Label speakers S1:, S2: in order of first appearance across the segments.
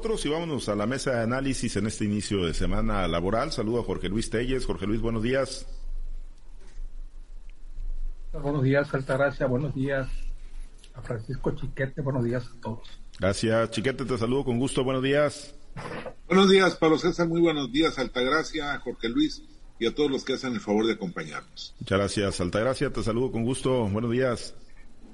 S1: Nosotros y vámonos a la mesa de análisis en este inicio de semana laboral. Saludo a Jorge Luis Telles. Jorge Luis, buenos días.
S2: Buenos días, Altagracia. Buenos días a Francisco Chiquete. Buenos días a todos.
S1: Gracias, Chiquete. Te saludo con gusto. Buenos días.
S3: Buenos días, Pablo César. Muy buenos días, Altagracia, Jorge Luis y a todos los que hacen el favor de acompañarnos.
S1: Muchas gracias, Altagracia. Te saludo con gusto. Buenos días.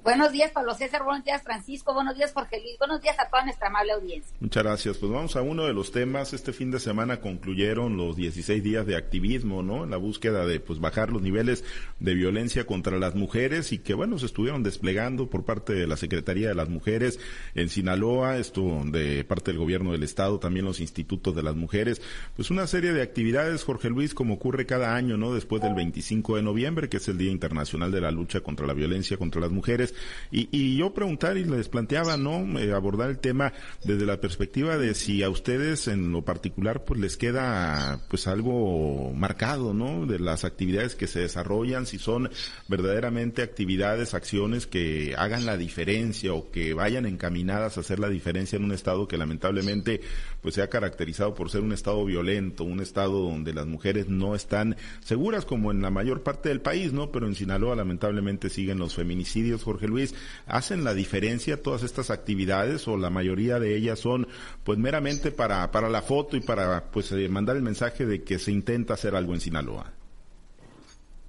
S4: Buenos días, Pablo César. Buenos días, Francisco. Buenos días, Jorge Luis. Buenos días a toda nuestra amable audiencia.
S1: Muchas gracias. Pues vamos a uno de los temas. Este fin de semana concluyeron los 16 días de activismo, ¿no? En la búsqueda de, pues, bajar los niveles de violencia contra las mujeres y que, bueno, se estuvieron desplegando por parte de la Secretaría de las Mujeres en Sinaloa, esto de parte del gobierno del Estado, también los institutos de las mujeres. Pues una serie de actividades, Jorge Luis, como ocurre cada año, ¿no? Después del 25 de noviembre, que es el Día Internacional de la Lucha contra la Violencia contra las Mujeres y, yo preguntar y les planteaba, ¿no? Eh, abordar el tema desde la perspectiva de si a ustedes en lo particular pues les queda pues algo marcado, ¿no? De las actividades que se desarrollan, si son verdaderamente actividades, acciones que hagan la diferencia o que vayan encaminadas a hacer la diferencia en un estado que lamentablemente pues se ha caracterizado por ser un estado violento, un estado donde las mujeres no están seguras como en la mayor parte del país, ¿no? Pero en Sinaloa lamentablemente siguen los feminicidios, Jorge Luis, ¿hacen la diferencia todas estas actividades o la mayoría de ellas son pues meramente para, para la foto y para pues eh, mandar el mensaje de que se intenta hacer algo en Sinaloa?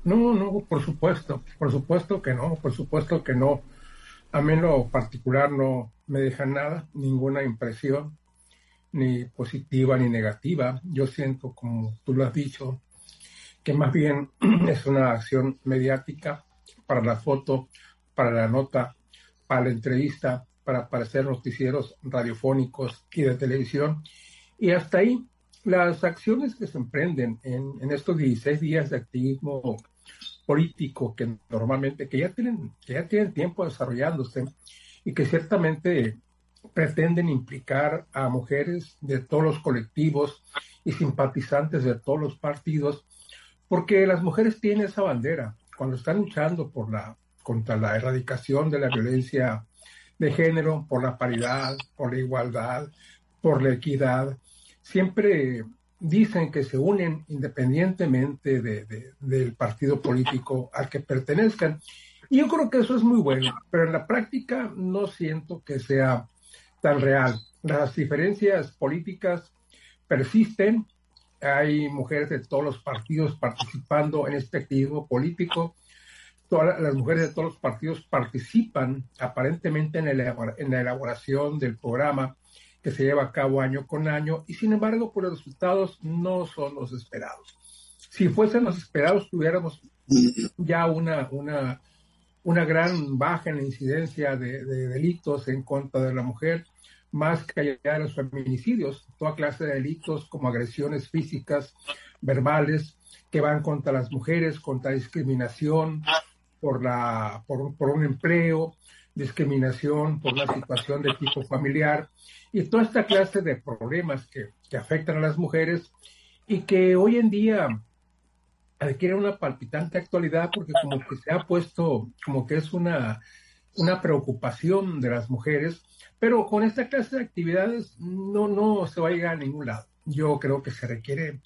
S2: No, no, por supuesto, por supuesto que no, por supuesto que no. A mí lo particular no me deja nada, ninguna impresión, ni positiva ni negativa. Yo siento, como tú lo has dicho, que más bien es una acción mediática para la foto, para la nota, para la entrevista, para aparecer noticieros radiofónicos y de televisión. Y hasta ahí, las acciones que se emprenden en, estos 16 días de activismo político que normalmente, que ya tienen, ya tienen tiempo desarrollándose y que ciertamente pretenden implicar a mujeres de todos los colectivos y simpatizantes de todos los partidos, porque las mujeres tienen esa bandera. Cuando están luchando por la contra la erradicación de la violencia de género, por la paridad, por la igualdad, por la equidad. Siempre dicen que se unen independientemente del partido político al que pertenezcan. Y yo creo que eso es muy bueno, pero en la práctica no siento que sea tan real. Las diferencias políticas persisten, hay mujeres de todos los partidos participando en este activismo político, todas las mujeres de todos los partidos participan aparentemente en, en la elaboración del programa que se lleva a cabo año con año y sin embargo pues los resultados no son los esperados. Si fuesen los esperados tuviéramos ya una, una, una gran baja en la incidencia de, delitos en contra de la mujer, más que allá de los feminicidios, toda clase de delitos como agresiones físicas, verbales, que van contra las mujeres, contra discriminación, por, la, por, por un empleo, discriminación por una situación de tipo familiar y toda esta clase de problemas que, que, afectan a las mujeres y que hoy en día adquieren una palpitante actualidad porque como que se ha puesto como que es una, una preocupación de las mujeres, pero con esta clase de actividades no, no se va a llegar a ningún lado. Yo creo que se requiere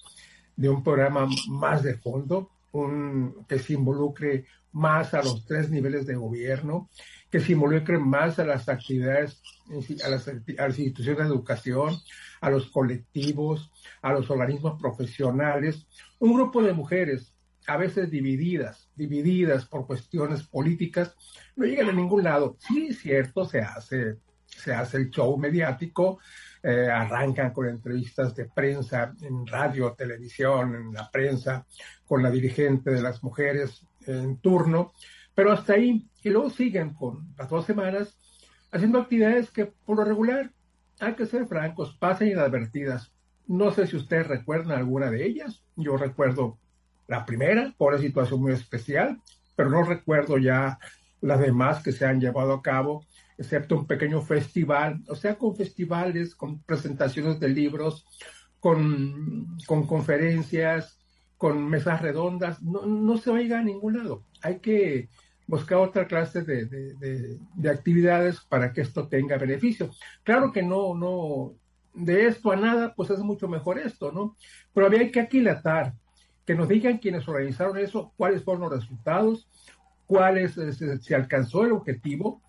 S2: de un programa más de fondo, un, que se involucre más a los tres niveles de gobierno, que se involucren más a las actividades, a las, instituciones de educación, a los colectivos, a los organismos profesionales, un grupo de mujeres a veces divididas, divididas por cuestiones políticas, no llegan a ningún lado. Sí, cierto, se hace, se hace el show mediático, eh, arrancan con entrevistas de prensa en radio, televisión, en la prensa, con la dirigente de las mujeres en turno, pero hasta ahí, y luego siguen con las dos semanas haciendo actividades que por lo regular, hay que ser francos, pasan inadvertidas. No sé si ustedes recuerdan alguna de ellas, yo recuerdo la primera, por una situación muy especial, pero no recuerdo ya las demás que se han llevado a cabo excepto un pequeño festival, o sea, con festivales, con presentaciones de libros, con, con conferencias, con mesas redondas, no, no, se va a llegar a ningún lado. Hay que buscar otra clase de, de, de, actividades para que esto tenga beneficio. Claro que no, no, de esto a nada, pues es mucho mejor esto, ¿no? Pero había que aquilatar, que nos digan quienes organizaron eso, cuáles fueron los resultados, cuáles se, alcanzó el objetivo,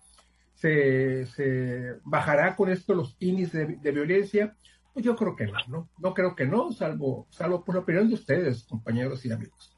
S2: se, bajará con esto los índices de, violencia. Pues yo creo que no, ¿no? No creo que no, salvo, salvo por la opinión de ustedes, compañeros y amigos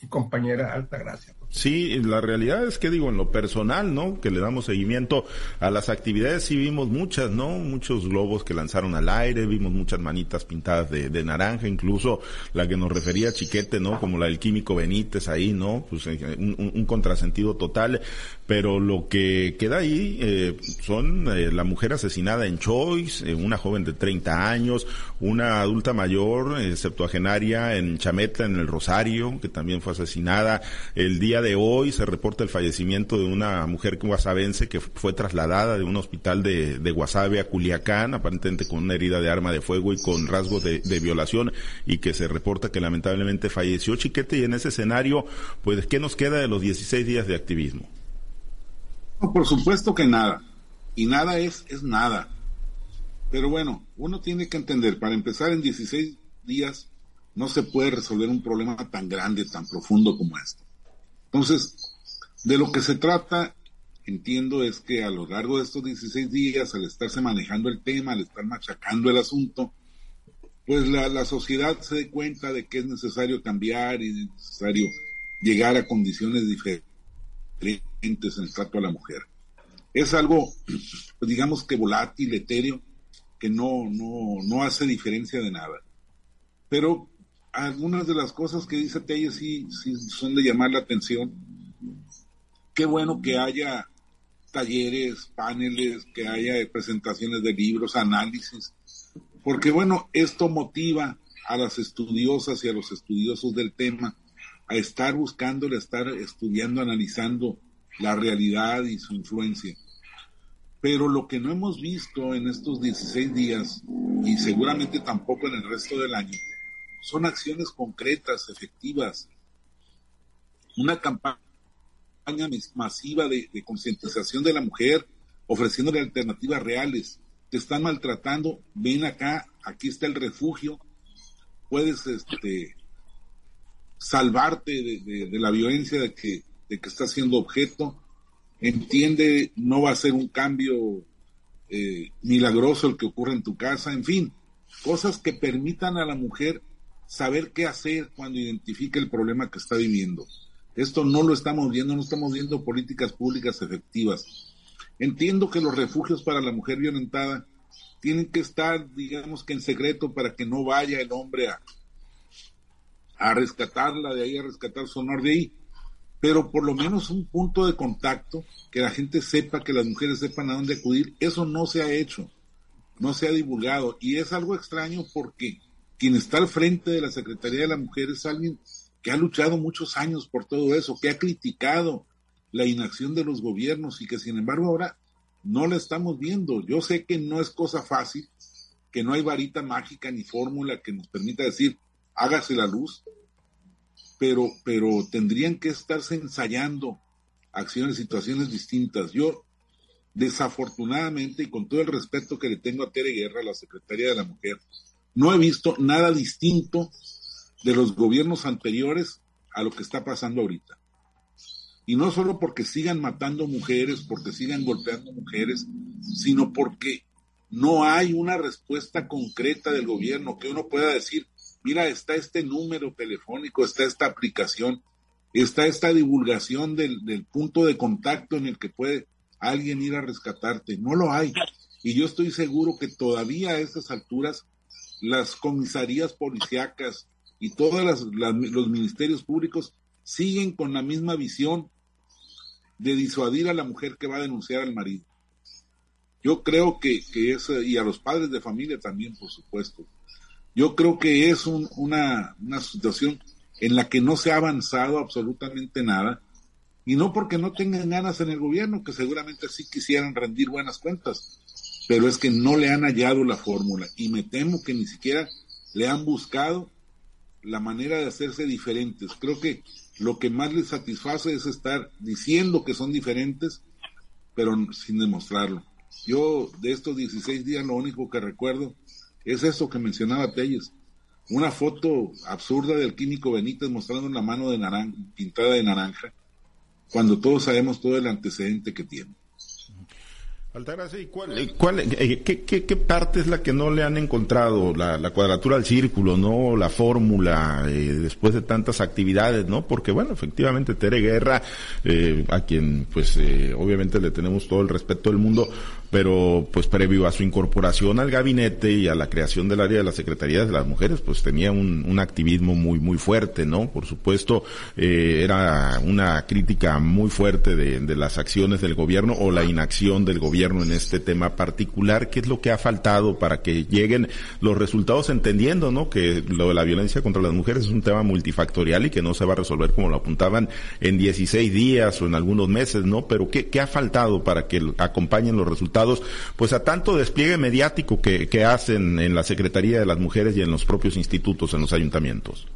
S2: y compañera Alta Gracia.
S1: Sí, la realidad es que digo, en lo personal, ¿no? Que le damos seguimiento a las actividades, sí vimos muchas, ¿no? Muchos globos que lanzaron al aire, vimos muchas manitas pintadas de, naranja, incluso la que nos refería Chiquete, ¿no? Como la del químico Benítez ahí, ¿no? Pues eh, un, contrasentido total, pero lo que queda ahí eh, son eh, la mujer asesinada en Choice, una joven de 30 años, una adulta mayor, septuagenaria en Chametla, en el Rosario, que también fue asesinada el día de hoy se reporta el fallecimiento de una mujer guasabense que fue trasladada de un hospital de, de Guasave a Culiacán, aparentemente con una herida de arma de fuego y con rasgos de, violación y que se reporta que lamentablemente falleció Chiquete y en ese escenario, pues, ¿qué nos queda de los 16 días de activismo?
S3: por supuesto que nada. Y nada es, es nada. Pero bueno, uno tiene que entender, para empezar en 16 días no se puede resolver un problema tan grande, tan profundo como este. Entonces, de lo que se trata, entiendo, es que a lo largo de estos 16 días, al estarse manejando el tema, al estar machacando el asunto, pues la, sociedad se dé cuenta de que es necesario cambiar y es necesario llegar a condiciones diferentes en el trato a la mujer. Es algo, pues digamos que volátil, etéreo, que no, no, no hace diferencia de nada. Pero algunas de las cosas que dice Telle sí, sí son de llamar la atención. Qué bueno que haya talleres, paneles, que haya presentaciones de libros, análisis, porque bueno, esto motiva a las estudiosas y a los estudiosos del tema a estar buscando, a estar estudiando, analizando la realidad y su influencia. Pero lo que no hemos visto en estos 16 días, y seguramente tampoco en el resto del año, son acciones concretas, efectivas. Una campaña masiva de, concientización de la mujer, ofreciéndole alternativas reales. Te están maltratando, ven acá, aquí está el refugio, puedes este, salvarte de, la violencia de que, de que estás siendo objeto. Entiende, no va a ser un cambio eh, milagroso el que ocurre en tu casa, en fin, cosas que permitan a la mujer saber qué hacer cuando identifique el problema que está viviendo. Esto no lo estamos viendo, no estamos viendo políticas públicas efectivas. Entiendo que los refugios para la mujer violentada tienen que estar, digamos que en secreto para que no vaya el hombre a, a rescatarla de ahí, a rescatar su honor de ahí. Pero por lo menos un punto de contacto, que la gente sepa, que las mujeres sepan a dónde acudir, eso no se ha hecho, no se ha divulgado. Y es algo extraño porque quien está al frente de la Secretaría de la Mujer es alguien que ha luchado muchos años por todo eso, que ha criticado la inacción de los gobiernos y que sin embargo ahora no la estamos viendo. Yo sé que no es cosa fácil, que no hay varita mágica ni fórmula que nos permita decir hágase la luz, pero, pero tendrían que estarse ensayando acciones, situaciones distintas. Yo, desafortunadamente, y con todo el respeto que le tengo a Tere Guerra, la Secretaría de la Mujer, no he visto nada distinto de los gobiernos anteriores a lo que está pasando ahorita. Y no solo porque sigan matando mujeres, porque sigan golpeando mujeres, sino porque no hay una respuesta concreta del gobierno que uno pueda decir, mira, está este número telefónico, está esta aplicación, está esta divulgación del, del punto de contacto en el que puede alguien ir a rescatarte. No lo hay. Y yo estoy seguro que todavía a estas alturas las comisarías policíacas y todos los ministerios públicos siguen con la misma visión de disuadir a la mujer que va a denunciar al marido. Yo creo que, que es, y a los padres de familia también, por supuesto, yo creo que es una, una situación en la que no se ha avanzado absolutamente nada, y no porque no tengan ganas en el gobierno, que seguramente sí quisieran rendir buenas cuentas, pero es que no le han hallado la fórmula y me temo que ni siquiera le han buscado la manera de hacerse diferentes. Creo que lo que más les satisface es estar diciendo que son diferentes, pero sin demostrarlo. Yo de estos 16 días lo único que recuerdo es eso que mencionaba Telles. Una foto absurda del químico Benítez mostrando una mano de naranja, pintada de naranja, cuando todos sabemos todo el antecedente que tiene.
S1: Altagracia, cuál, eh, cuál, eh, qué, qué, qué, parte es la que no le han encontrado? La, la cuadratura al círculo, ¿no? La fórmula, eh, después de tantas actividades, ¿no? Porque, bueno, efectivamente, Tere Guerra, eh, a quien, pues, eh, obviamente le tenemos todo el respeto del mundo, pero, pues, previo a su incorporación al gabinete y a la creación del área de la Secretaría de las Mujeres, pues, tenía un, un activismo muy, muy fuerte, ¿no? Por supuesto, era una crítica muy fuerte de, de las acciones del gobierno o la inacción del gobierno en este tema particular, qué es lo que ha faltado para que lleguen los resultados entendiendo, ¿no? Que lo de la violencia contra las mujeres es un tema multifactorial y que no se va a resolver como lo apuntaban en 16 días o en algunos meses, ¿no? Pero qué, qué ha faltado para que acompañen los resultados, pues a tanto despliegue mediático que, que hacen en la Secretaría de las Mujeres y en los propios institutos, en los ayuntamientos.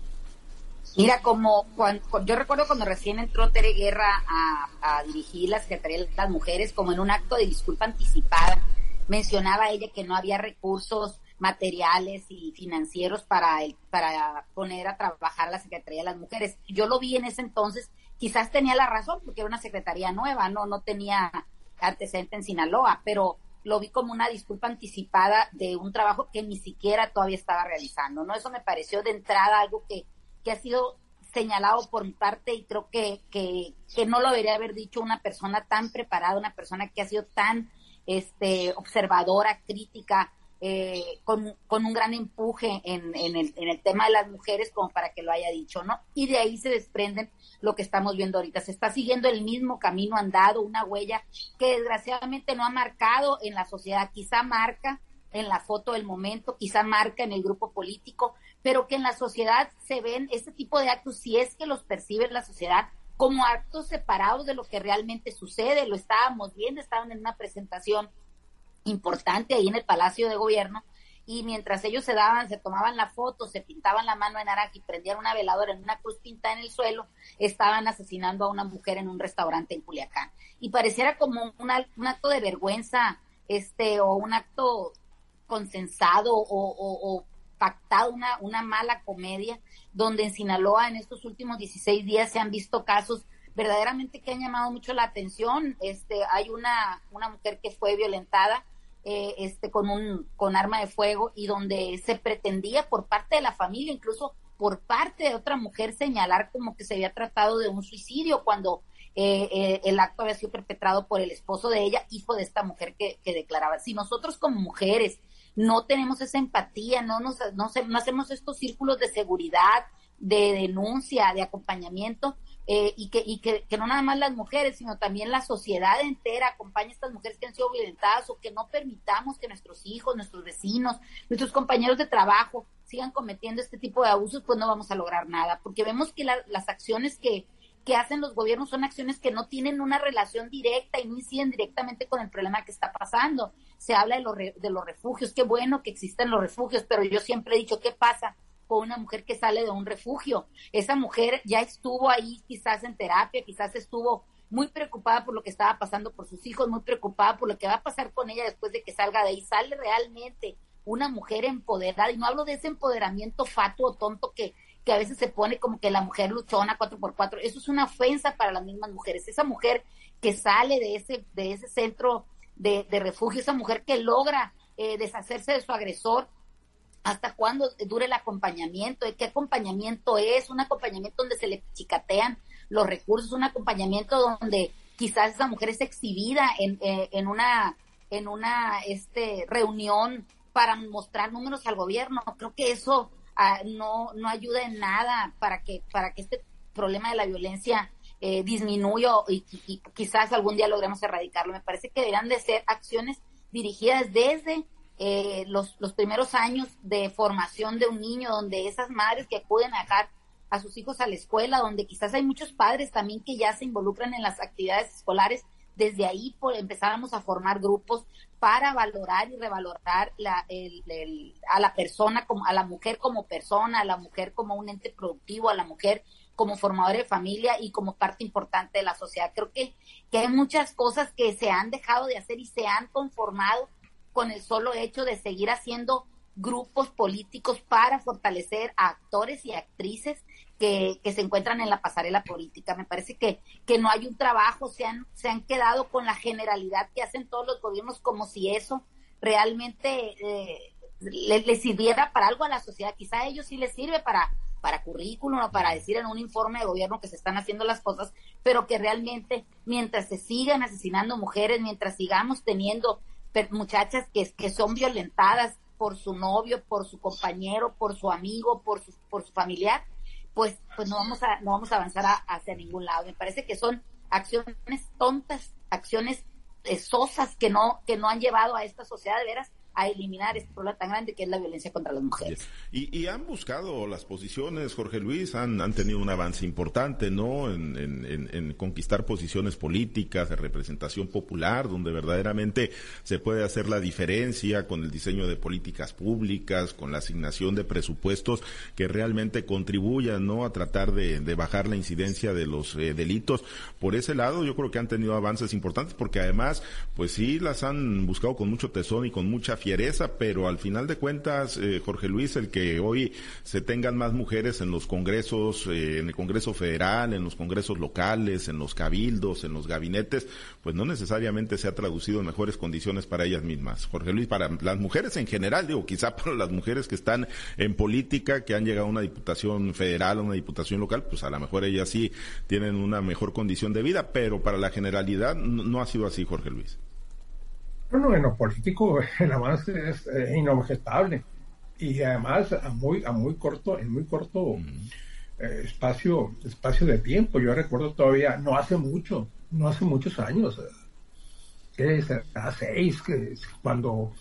S4: Mira, como cuando, yo recuerdo cuando recién entró Tere Guerra a, dirigir la Secretaría de las Mujeres, como en un acto de disculpa anticipada, mencionaba ella que no había recursos materiales y financieros para, para poner a trabajar la Secretaría de las Mujeres. Yo lo vi en ese entonces, quizás tenía la razón, porque era una secretaría nueva, no, no tenía antecedente en Sinaloa, pero lo vi como una disculpa anticipada de un trabajo que ni siquiera todavía estaba realizando, ¿no? Eso me pareció de entrada algo que que ha sido señalado por mi parte y creo que, que, que, no lo debería haber dicho una persona tan preparada, una persona que ha sido tan este, observadora, crítica, eh, con, con, un gran empuje en, en, el, en el tema de las mujeres como para que lo haya dicho, ¿no? Y de ahí se desprenden lo que estamos viendo ahorita. Se está siguiendo el mismo camino andado, una huella que desgraciadamente no ha marcado en la sociedad, quizá marca en la foto del momento, quizá marca en el grupo político, pero que en la sociedad se ven este tipo de actos, si es que los percibe la sociedad, como actos separados de lo que realmente sucede. Lo estábamos viendo, estaban en una presentación importante ahí en el Palacio de Gobierno y mientras ellos se daban, se tomaban la foto, se pintaban la mano en naranja y prendían una veladora en una cruz pintada en el suelo, estaban asesinando a una mujer en un restaurante en Culiacán. Y pareciera como un acto de vergüenza, este, o un acto consensado o, pactado una, mala comedia, donde en Sinaloa en estos últimos 16 días se han visto casos verdaderamente que han llamado mucho la atención. Este, hay una mujer que fue violentada eh, este, con un con arma de fuego y donde se pretendía por parte de la familia, incluso por parte de otra mujer, señalar como que se había tratado de un suicidio cuando eh, eh, el acto había sido perpetrado por el esposo de ella, hijo de esta mujer que, que declaraba. Si nosotros como mujeres no tenemos esa empatía, no, nos, no, no hacemos estos círculos de seguridad, de denuncia, de acompañamiento, eh, y, que, y que, que, no nada más las mujeres, sino también la sociedad entera acompañe a estas mujeres que han sido violentadas o que no permitamos que nuestros hijos, nuestros vecinos, nuestros compañeros de trabajo sigan cometiendo este tipo de abusos, pues no vamos a lograr nada, porque vemos que la, las acciones que, que hacen los gobiernos son acciones que no tienen una relación directa y no inciden directamente con el problema que está pasando. Se habla de, los de los refugios, qué bueno que existen los refugios, pero yo siempre he dicho, ¿qué pasa una mujer que sale de un refugio? Esa mujer ya estuvo ahí quizás en terapia, quizás estuvo muy preocupada por lo que estaba pasando por sus hijos, muy preocupada por lo que va a pasar con ella después de que salga de ahí. Sale realmente una mujer empoderada, y no hablo de ese empoderamiento fatuo tonto que que a veces se pone como que la mujer luchona cuatro por cuatro, eso es una ofensa para las mismas mujeres. Esa mujer que sale de ese, de ese centro de, refugio, esa mujer que logra eh, deshacerse de su agresor, hasta cuándo dure el acompañamiento, qué acompañamiento es, un acompañamiento donde se le chicatean los recursos, un acompañamiento donde quizás esa mujer es exhibida en, eh, en una en una este reunión para mostrar números al gobierno. Creo que eso no, no ayuda en nada para que, para que este problema de la violencia eh, disminuya y, quizás algún día logremos erradicarlo. Me parece que deberían de ser acciones dirigidas desde eh, los, los primeros años de formación de un niño, donde esas madres que acuden a dejar a sus hijos a la escuela, donde quizás hay muchos padres también que ya se involucran en las actividades escolares, desde ahí por, empezábamos a formar grupos para valorar y revalorar la, el, el, a la persona, como, a la mujer como persona, a la mujer como un ente productivo, a la mujer como formadores de familia y como parte importante de la sociedad. Creo que, que hay muchas cosas que se han dejado de hacer y se han conformado con el solo hecho de seguir haciendo grupos políticos para fortalecer a actores y actrices que, que, se encuentran en la pasarela política. Me parece que, que no hay un trabajo, se han, se han quedado con la generalidad que hacen todos los gobiernos como si eso realmente eh, le, sirviera para algo a la sociedad. Quizá a ellos sí les sirve para, para currículum o para decir en un informe de gobierno que se están haciendo las cosas, pero que realmente mientras se sigan asesinando mujeres, mientras sigamos teniendo muchachas que, son violentadas por su novio, por su compañero, por su amigo, por su, por su familiar, pues, pues no vamos a, no vamos a avanzar hacia ningún lado. Me parece que son acciones tontas, acciones sosas que no, que no han llevado a esta sociedad de veras a eliminar este problema tan grande que es la violencia contra las mujeres.
S1: Y, han buscado las posiciones, Jorge Luis, han, han tenido un avance importante, ¿no? En, en, conquistar posiciones políticas, de representación popular, donde verdaderamente se puede hacer la diferencia con el diseño de políticas públicas, con la asignación de presupuestos que realmente contribuyan, ¿no? A tratar de, bajar la incidencia de los eh, delitos. Por ese lado, yo creo que han tenido avances importantes, porque además, pues sí, las han buscado con mucho tesón y con mucha pero al final de cuentas, eh, Jorge Luis, el que hoy se tengan más mujeres en los congresos, eh, en el Congreso Federal, en los congresos locales, en los cabildos, en los gabinetes, pues no necesariamente se ha traducido en mejores condiciones para ellas mismas. Jorge Luis, para las mujeres en general, digo, quizá para las mujeres que están en política, que han llegado a una diputación federal, a una diputación local, pues a lo mejor ellas sí tienen una mejor condición de vida, pero para la generalidad no ha sido así, Jorge Luis.
S2: Bueno, en lo político el avance es inobjetable y además a muy, a muy corto, en muy corto eh, espacio, espacio de tiempo. Yo recuerdo todavía, no hace mucho, no hace muchos años, que a seis, que cuando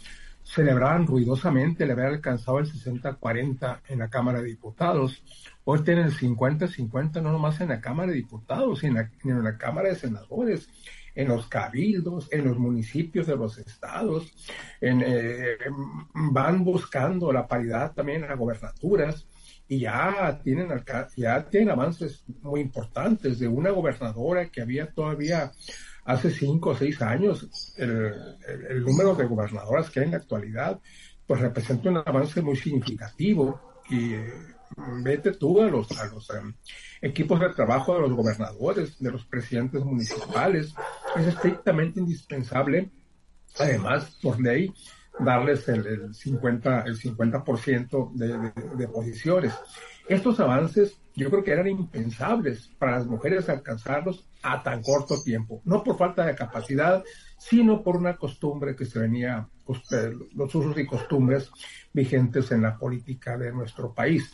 S2: celebraban ruidosamente el haber alcanzado el 60-40 en la Cámara de Diputados. Hoy tienen el 50-50 no nomás en la Cámara de Diputados, sino en la Cámara de Senadores en los cabildos, en los municipios de los estados, en, eh, van buscando la paridad también en las gobernaturas y ya tienen, ya tienen avances muy importantes de una gobernadora que había todavía hace cinco o seis años, el, el número de gobernadoras que hay en la actualidad, pues representa un avance muy significativo y eh, vete tú a los, a los em, equipos de trabajo de los gobernadores, de los presidentes municipales. Es estrictamente indispensable, además, por ley, darles el, el 50%, el 50 de, de, de posiciones. Estos avances yo creo que eran impensables para las mujeres alcanzarlos a tan corto tiempo, no por falta de capacidad, sino por una costumbre que se venía, pues, los usos y costumbres vigentes en la política de nuestro país.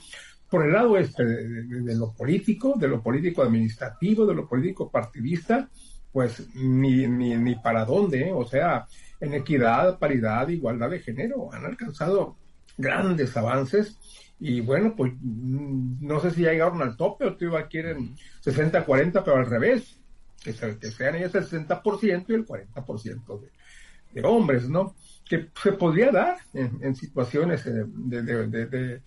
S2: Por el lado este de, lo político, de lo político administrativo, de lo político partidista, pues ni, ni, ni para dónde, ¿eh? o sea, en equidad, paridad, igualdad de género, han alcanzado grandes avances y bueno, pues mm, no sé si ya llegaron al tope o todavía quieren 60-40, pero al revés, que, sean ellos el 60% y el 40% de, de hombres, ¿no? Que se podría dar en, situaciones eh, de, de,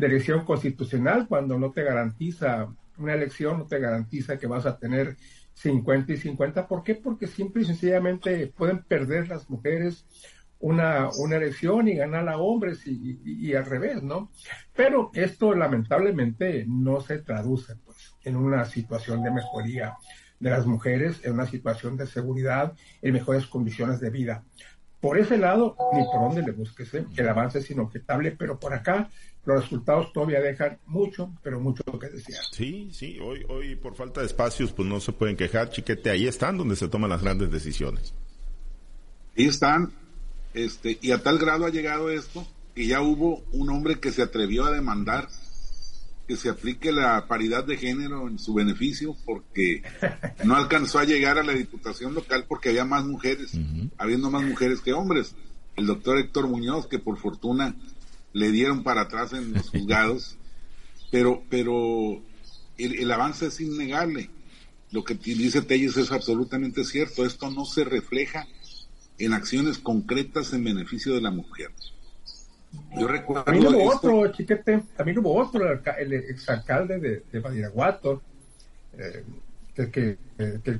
S2: de, elección constitucional cuando no te garantiza una elección, no te garantiza que vas a tener 50 y 50. ¿Por qué? Porque simple y sencillamente pueden perder las mujeres una, una elección y ganar a hombres y, y, al revés, ¿no? Pero esto lamentablemente no se traduce pues en una situación de mejoría de las mujeres, en una situación de seguridad, en mejores condiciones de vida. Por ese lado, ni por donde le busques, ¿eh? el avance es inobjetable, pero por acá los resultados todavía dejan mucho, pero mucho que desear.
S1: Sí, sí, hoy, hoy por falta de espacios, pues no se pueden quejar, chiquete, ahí están donde se toman las grandes decisiones.
S3: Ahí están, este, y a tal grado ha llegado esto que ya hubo un hombre que se atrevió a demandar que se aplique la paridad de género en su beneficio porque no alcanzó a llegar a la diputación local porque había más mujeres, habiendo más mujeres que hombres. El doctor Héctor Muñoz, que por fortuna le dieron para atrás en los juzgados, pero, pero el, avance es innegable. Lo que dice Telles es absolutamente cierto. Esto no se refleja en acciones concretas en beneficio de la mujer. Yo recuerdo.
S2: También hubo otro, chiquete, también hubo otro, el, exalcalde de, de Badiraguato, eh, que,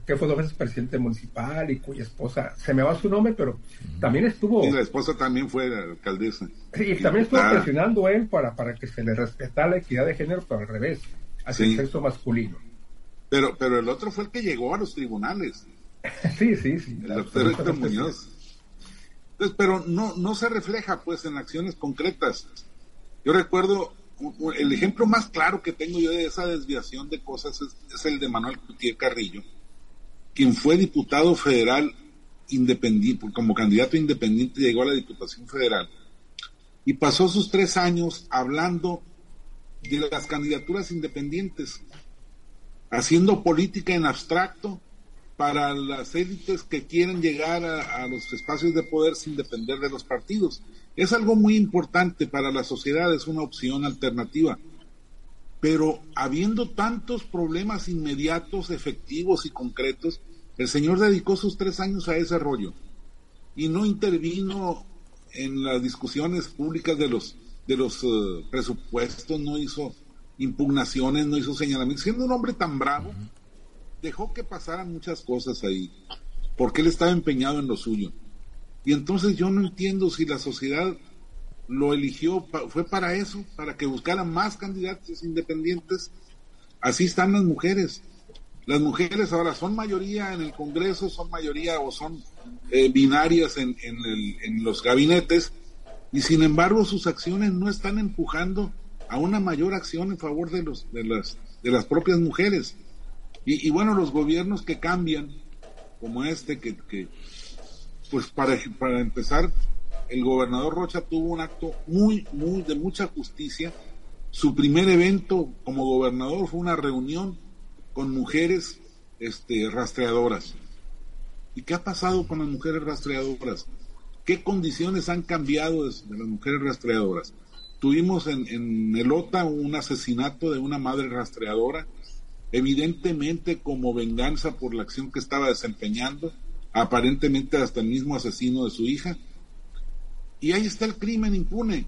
S2: que, fue dos veces presidente municipal y cuya esposa, se me va su nombre, pero también estuvo...
S3: Y la esposa también fue alcaldesa.
S2: Sí, y también estuvo presionando él para, para que se le respetara la equidad de género, pero al revés, hacia el sexo masculino.
S3: Pero, pero el otro fue el que llegó a los tribunales.
S2: sí, sí, sí.
S3: El doctor Héctor Muñoz. Pero no, no se refleja pues en acciones concretas. Yo recuerdo el ejemplo más claro que tengo yo de esa desviación de cosas es, el de Manuel Cutier Carrillo, quien fue diputado federal independiente, como candidato independiente llegó a la Diputación Federal y pasó sus tres años hablando de las candidaturas independientes, haciendo política en abstracto para las élites que quieren llegar a los espacios de poder sin depender de los partidos. Es algo muy importante para la sociedad, es una opción alternativa. Pero habiendo tantos problemas inmediatos, efectivos y concretos, el señor dedicó sus tres años a ese rollo y no intervino en las discusiones públicas de los de los eh, presupuestos, no hizo impugnaciones, no hizo señalamientos. Siendo un hombre tan bravo, dejó que pasaran muchas cosas ahí, porque él estaba empeñado en lo suyo. Y entonces yo no entiendo si la sociedad lo eligió, fue para eso, para que buscaran más candidatos independientes. Así están las mujeres. Las mujeres ahora son mayoría en el Congreso, son mayoría o son eh, binarias en, en, los gabinetes, y sin embargo sus acciones no están empujando a una mayor acción en favor de, los, de, las, de las propias mujeres. Y, bueno, los gobiernos que cambian, como este, que, que, pues para, para empezar, el gobernador Rocha tuvo un acto muy, muy de mucha justicia. Su primer evento como gobernador fue una reunión con mujeres este, rastreadoras. ¿Y qué ha pasado con las mujeres rastreadoras? ¿Qué condiciones han cambiado de, las mujeres rastreadoras? Tuvimos en, en Elota un asesinato de una madre rastreadora, evidentemente como venganza por la acción que estaba desempeñando aparentemente hasta el mismo asesino de su hija. Y ahí está el crimen impune.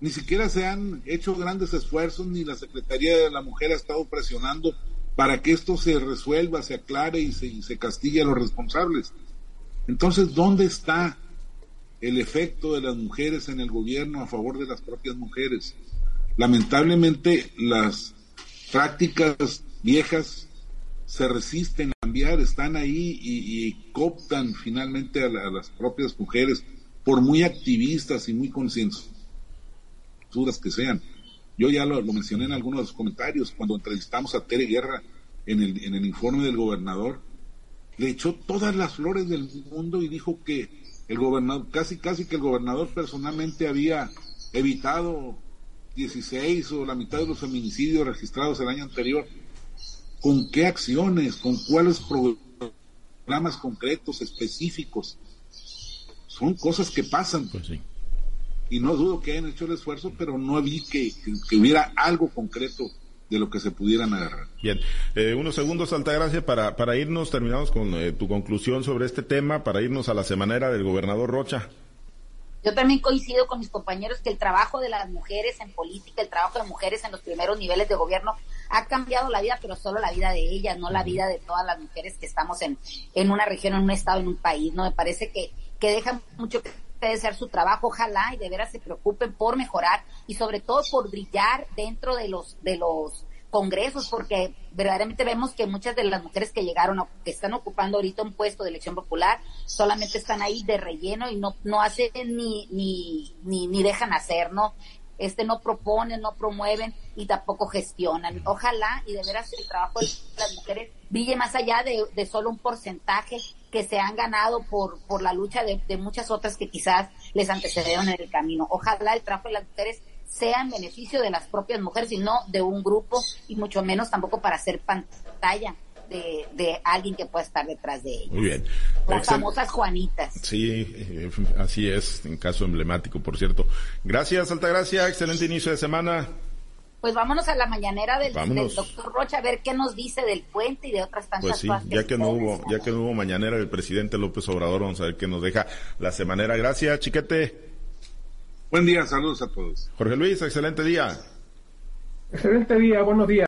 S3: Ni siquiera se han hecho grandes esfuerzos, ni la Secretaría de la Mujer ha estado presionando para que esto se resuelva, se aclare y se, se castigue a los responsables. Entonces, ¿dónde está el efecto de las mujeres en el gobierno a favor de las propias mujeres? Lamentablemente, las prácticas viejas se resisten a cambiar, están ahí y, cooptan finalmente a, las propias mujeres, por muy activistas y muy conscientes que sean. Yo ya lo, mencioné en algunos de los comentarios, cuando entrevistamos a Tere Guerra en el, en el informe del gobernador, le echó todas las flores del mundo y dijo que el gobernador, casi casi que el gobernador personalmente había evitado 16 o la mitad de los feminicidios registrados el año anterior con qué acciones, con cuáles programas concretos, específicos. Son cosas que pasan. Pues y no dudo que hayan hecho el esfuerzo, pero no vi que, hubiera algo concreto de lo que se pudieran agarrar.
S1: Bien, eh, unos segundos, Altagracia, para, para irnos, terminamos con eh, tu conclusión sobre este tema, para irnos a la semanera del gobernador Rocha.
S4: Yo también coincido con mis compañeros que el trabajo de las mujeres en política, el trabajo de mujeres en los primeros niveles de gobierno ha cambiado la vida, pero solo la vida de ellas, no la vida de todas las mujeres que estamos en, en una región, en un estado, en un país. No me parece que, que dejan mucho que desear su trabajo, ojalá y de veras se preocupen por mejorar y sobre todo por brillar dentro de los, de los congresos, porque verdaderamente vemos que muchas de las mujeres que llegaron, o que están ocupando ahorita un puesto de elección popular, solamente están ahí de relleno y no, no hacen ni, ni, ni, ni dejan hacer, ¿no? Este no proponen, no promueven y tampoco gestionan. Ojalá y de veras el trabajo de las mujeres brille más allá de, de solo un porcentaje que se han ganado por, por la lucha de, de muchas otras que quizás les antecedieron en el camino. Ojalá el trabajo de las mujeres sea en beneficio de las propias mujeres y no de un grupo y mucho menos tampoco para hacer pantalla de, de alguien que pueda estar detrás de ellos.
S1: Muy bien.
S4: Las famosas Juanitas.
S1: Sí, eh, así es, en caso emblemático, por cierto. Gracias, Altagracia, excelente inicio de semana.
S4: Pues vámonos a la mañanera del, doctor Rocha a ver qué nos dice del puente y de otras tantas
S1: pues sí, Ya que no hubo, ya que no hubo mañanera del presidente López Obrador, vamos a ver qué nos deja la semanera. Gracias, chiquete.
S3: Buen día, saludos a todos.
S1: Jorge Luis, excelente día.
S2: Excelente día, buenos días.